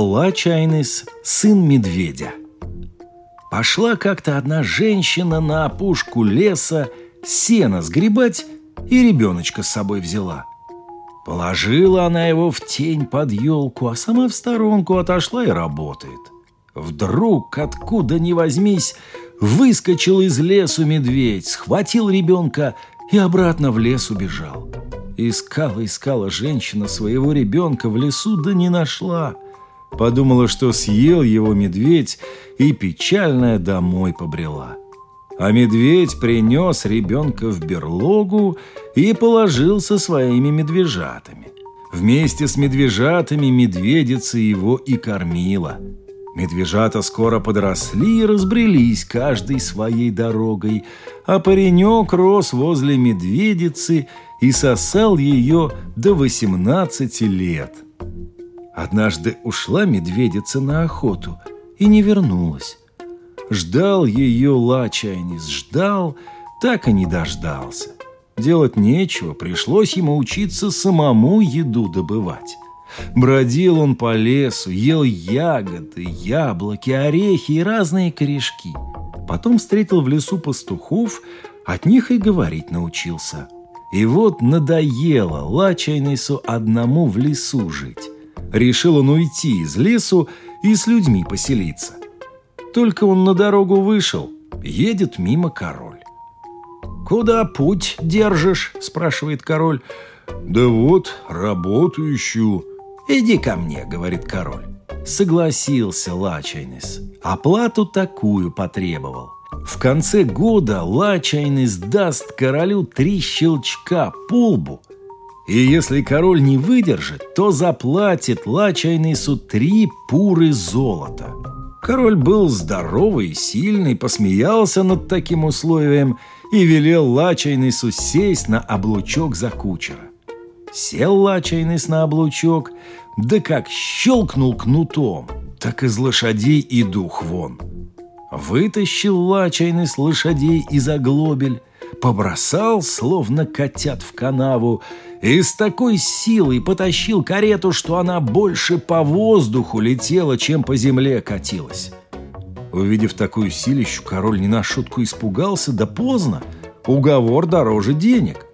Лачайнис, сын медведя – Пошла как-то одна женщина на опушку леса сено сгребать и ребеночка с собой взяла. Положила она его в тень под елку, а сама в сторонку отошла и работает. Вдруг, откуда ни возьмись, выскочил из лесу медведь, схватил ребенка и обратно в лес убежал. Искала, искала женщина своего ребенка в лесу, да не нашла – Подумала, что съел его медведь и печальная домой побрела. А медведь принес ребенка в берлогу и положил со своими медвежатами. Вместе с медвежатами медведица его и кормила. Медвежата скоро подросли и разбрелись каждой своей дорогой, а паренек рос возле медведицы и сосал ее до 18 лет – Однажды ушла медведица на охоту и не вернулась. Ждал ее Лачайнис, ждал, так и не дождался. Делать нечего, пришлось ему учиться самому еду добывать. Бродил он по лесу, ел ягоды, яблоки, орехи и разные корешки. Потом встретил в лесу пастухов, от них и говорить научился. И вот надоело Лачайнису одному в лесу жить. Решил он уйти из лесу и с людьми поселиться. Только он на дорогу вышел, едет мимо король. «Куда путь держишь?» – спрашивает король. «Да вот, работу ищу». «Иди ко мне», – говорит король. Согласился Лачайнес. Оплату такую потребовал. В конце года Лачайнес даст королю три щелчка по лбу – и если король не выдержит, то заплатит Лачайнису три пуры золота. Король был здоровый и сильный, посмеялся над таким условием и велел Лачайнису сесть на облучок за кучера. Сел Лачайнис на облучок, да как щелкнул кнутом, так из лошадей и дух вон. Вытащил Лачайнис лошадей из оглобель, побросал, словно котят в канаву, и с такой силой потащил карету, что она больше по воздуху летела, чем по земле катилась. Увидев такую силищу, король не на шутку испугался, да поздно, уговор дороже денег.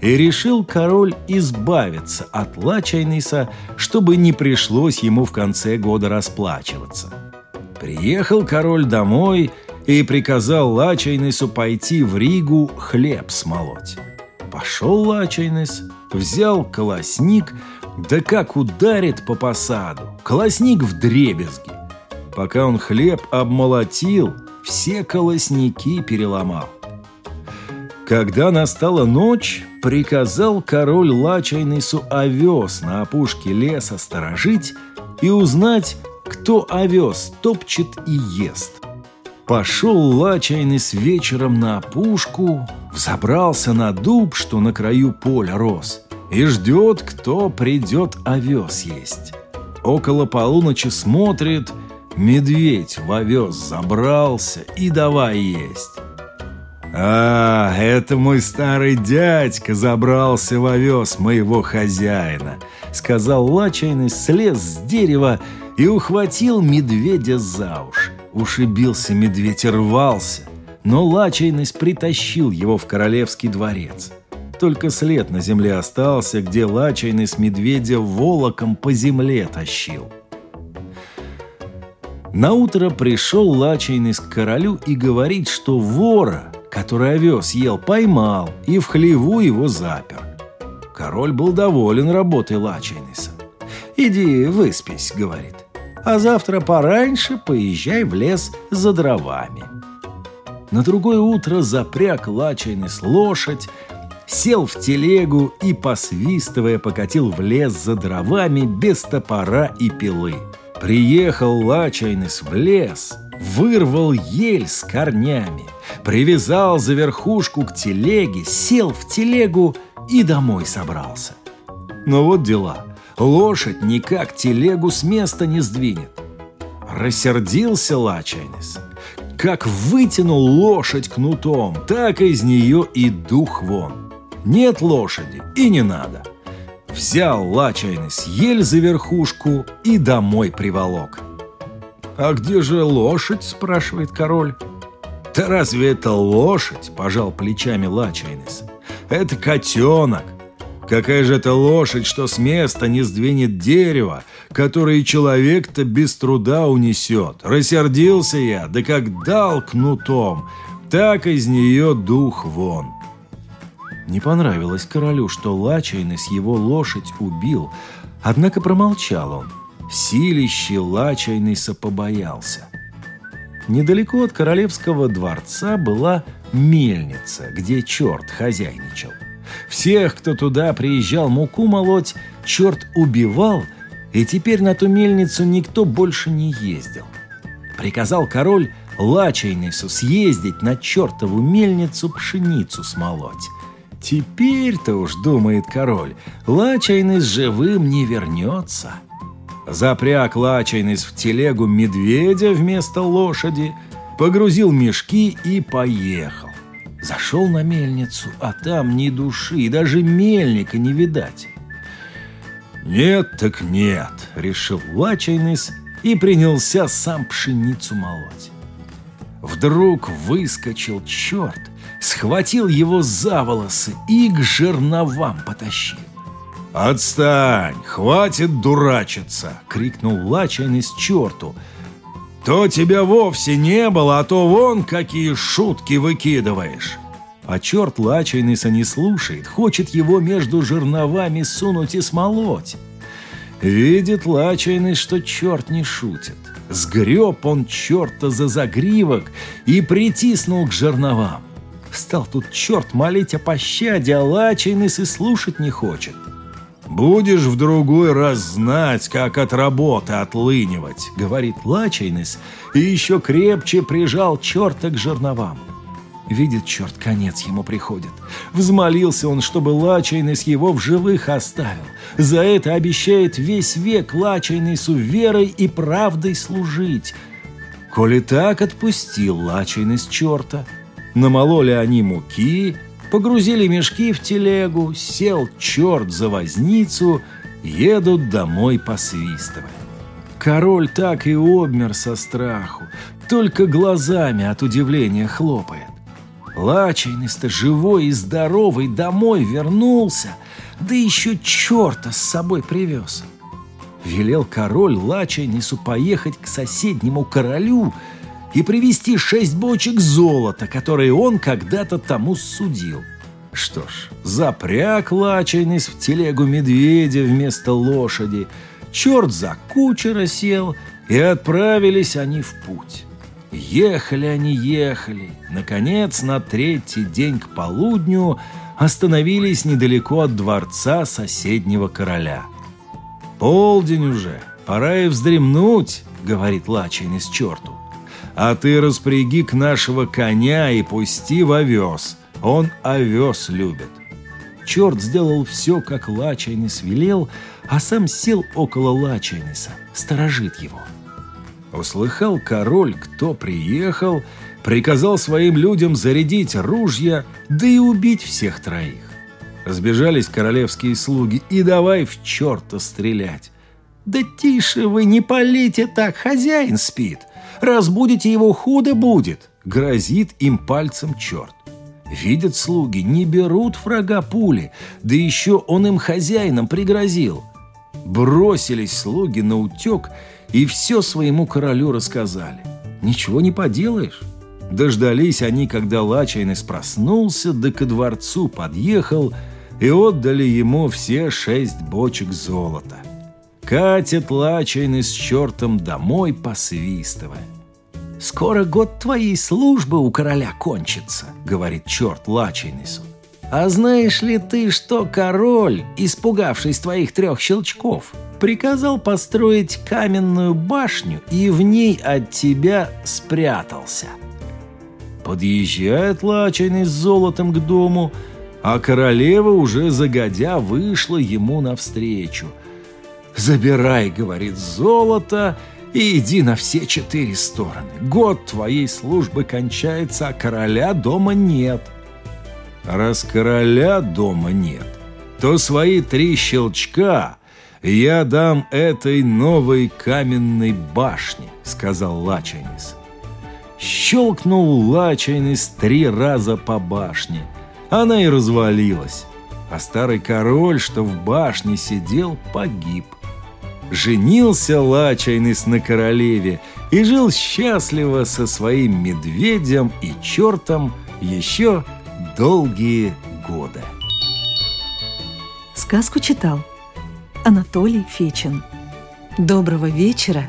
И решил король избавиться от Лачайниса, чтобы не пришлось ему в конце года расплачиваться. Приехал король домой и приказал Лачайнису пойти в Ригу хлеб смолоть. Пошел Лачайнис, взял колосник, да как ударит по посаду, колосник в дребезги. Пока он хлеб обмолотил, все колосники переломал. Когда настала ночь, приказал король Лачайнису овес на опушке леса сторожить и узнать, кто овес топчет и ест. Пошел Лачайный с вечером на опушку, взобрался на дуб, что на краю поля рос, и ждет, кто придет овес есть. Около полуночи смотрит, медведь в овес забрался и давай есть. «А, это мой старый дядька забрался в овес моего хозяина», сказал Лачайный, слез с дерева и ухватил медведя за уши. Ушибился медведь рвался, но Лачайность притащил его в королевский дворец. Только след на земле остался, где Лачайность медведя волоком по земле тащил. На утро пришел Лачайность к королю и говорит, что вора, который овес ел, поймал и в хлеву его запер. Король был доволен работой Лачайниса. «Иди выспись», — говорит а завтра пораньше поезжай в лес за дровами. На другое утро запряг лачайный с лошадь сел в телегу и, посвистывая, покатил в лес за дровами без топора и пилы. Приехал Лачайнес в лес, вырвал ель с корнями, привязал за верхушку к телеге, сел в телегу и домой собрался. Но вот дела. Лошадь никак телегу с места не сдвинет. Рассердился Лачайнес. Как вытянул лошадь кнутом, так из нее и дух вон. Нет лошади и не надо. Взял Лачайнес ель за верхушку и домой приволок. «А где же лошадь?» – спрашивает король. «Да разве это лошадь?» – пожал плечами Лачайнес. «Это котенок. Какая же это лошадь, что с места не сдвинет дерево, которое человек-то без труда унесет? Рассердился я, да как дал кнутом, так из нее дух вон». Не понравилось королю, что Лачайнес его лошадь убил, однако промолчал он. Силище Лачайнеса побоялся. Недалеко от королевского дворца была мельница, где черт хозяйничал. Всех, кто туда приезжал муку молоть, черт убивал, и теперь на ту мельницу никто больше не ездил. Приказал король Лачайнесу съездить на чертову мельницу пшеницу смолоть. Теперь-то уж, думает король, Лачайнес живым не вернется. Запряг Лачайнес в телегу медведя вместо лошади, погрузил мешки и поехал. Зашел на мельницу, а там ни души, даже мельника не видать. «Нет так нет», — решил Лачайнес и принялся сам пшеницу молоть. Вдруг выскочил черт, схватил его за волосы и к жерновам потащил. «Отстань! Хватит дурачиться!» — крикнул Лачайнес черту. «То тебя вовсе не было, а то вон какие шутки выкидываешь!» А черт Лачайнеса не слушает, хочет его между жерновами сунуть и смолоть. Видит Лачайнес, что черт не шутит. Сгреб он черта за загривок и притиснул к жерновам. Стал тут черт молить о пощаде, а Лачайнес и слушать не хочет. «Будешь в другой раз знать, как от работы отлынивать», — говорит Лачайнес, и еще крепче прижал черта к жерновам. Видит черт, конец ему приходит. Взмолился он, чтобы Лачайнес его в живых оставил. За это обещает весь век Лачайнесу верой и правдой служить. Коли так отпустил Лачайнес черта. Намололи они муки, Погрузили мешки в телегу, сел черт за возницу, едут домой посвистывая. Король так и обмер со страху, только глазами от удивления хлопает. Лачайный-то живой и здоровый домой вернулся, да еще черта с собой привез. Велел король Лачайнису поехать к соседнему королю и привезти шесть бочек золота, которые он когда-то тому судил. Что ж, запряг лачайность в телегу медведя вместо лошади, черт за кучера сел, и отправились они в путь. Ехали они, ехали. Наконец, на третий день к полудню остановились недалеко от дворца соседнего короля. «Полдень уже, пора и вздремнуть», — говорит с черту а ты распряги к нашего коня и пусти в овес. Он овес любит». Черт сделал все, как Лачайнис велел, а сам сел около Лачайниса, сторожит его. Услыхал король, кто приехал, приказал своим людям зарядить ружья, да и убить всех троих. Разбежались королевские слуги и давай в черта стрелять. «Да тише вы, не полите так, хозяин спит!» Разбудите его, худо будет!» Грозит им пальцем черт. Видят слуги, не берут врага пули, да еще он им хозяином пригрозил. Бросились слуги на утек и все своему королю рассказали. Ничего не поделаешь. Дождались они, когда Лачайнес проснулся, да ко дворцу подъехал, и отдали ему все шесть бочек золота. Катят Лачайны с чертом домой, посвистывая. «Скоро год твоей службы у короля кончится», — говорит черт Лачайнесу. А знаешь ли ты, что король, испугавшись твоих трех щелчков, приказал построить каменную башню и в ней от тебя спрятался? Подъезжает лачайный с золотом к дому, а королева уже загодя вышла ему навстречу. «Забирай, — говорит, — золото и иди на все четыре стороны. Год твоей службы кончается, а короля дома нет». Раз короля дома нет, то свои три щелчка я дам этой новой каменной башне, сказал Лачайнис. Щелкнул Лачайнис три раза по башне. Она и развалилась. А старый король, что в башне сидел, погиб. Женился Лачайнис на королеве и жил счастливо со своим медведем и чертом еще долгие годы. Сказку читал Анатолий Фечин. Доброго вечера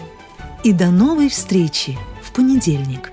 и до новой встречи в понедельник.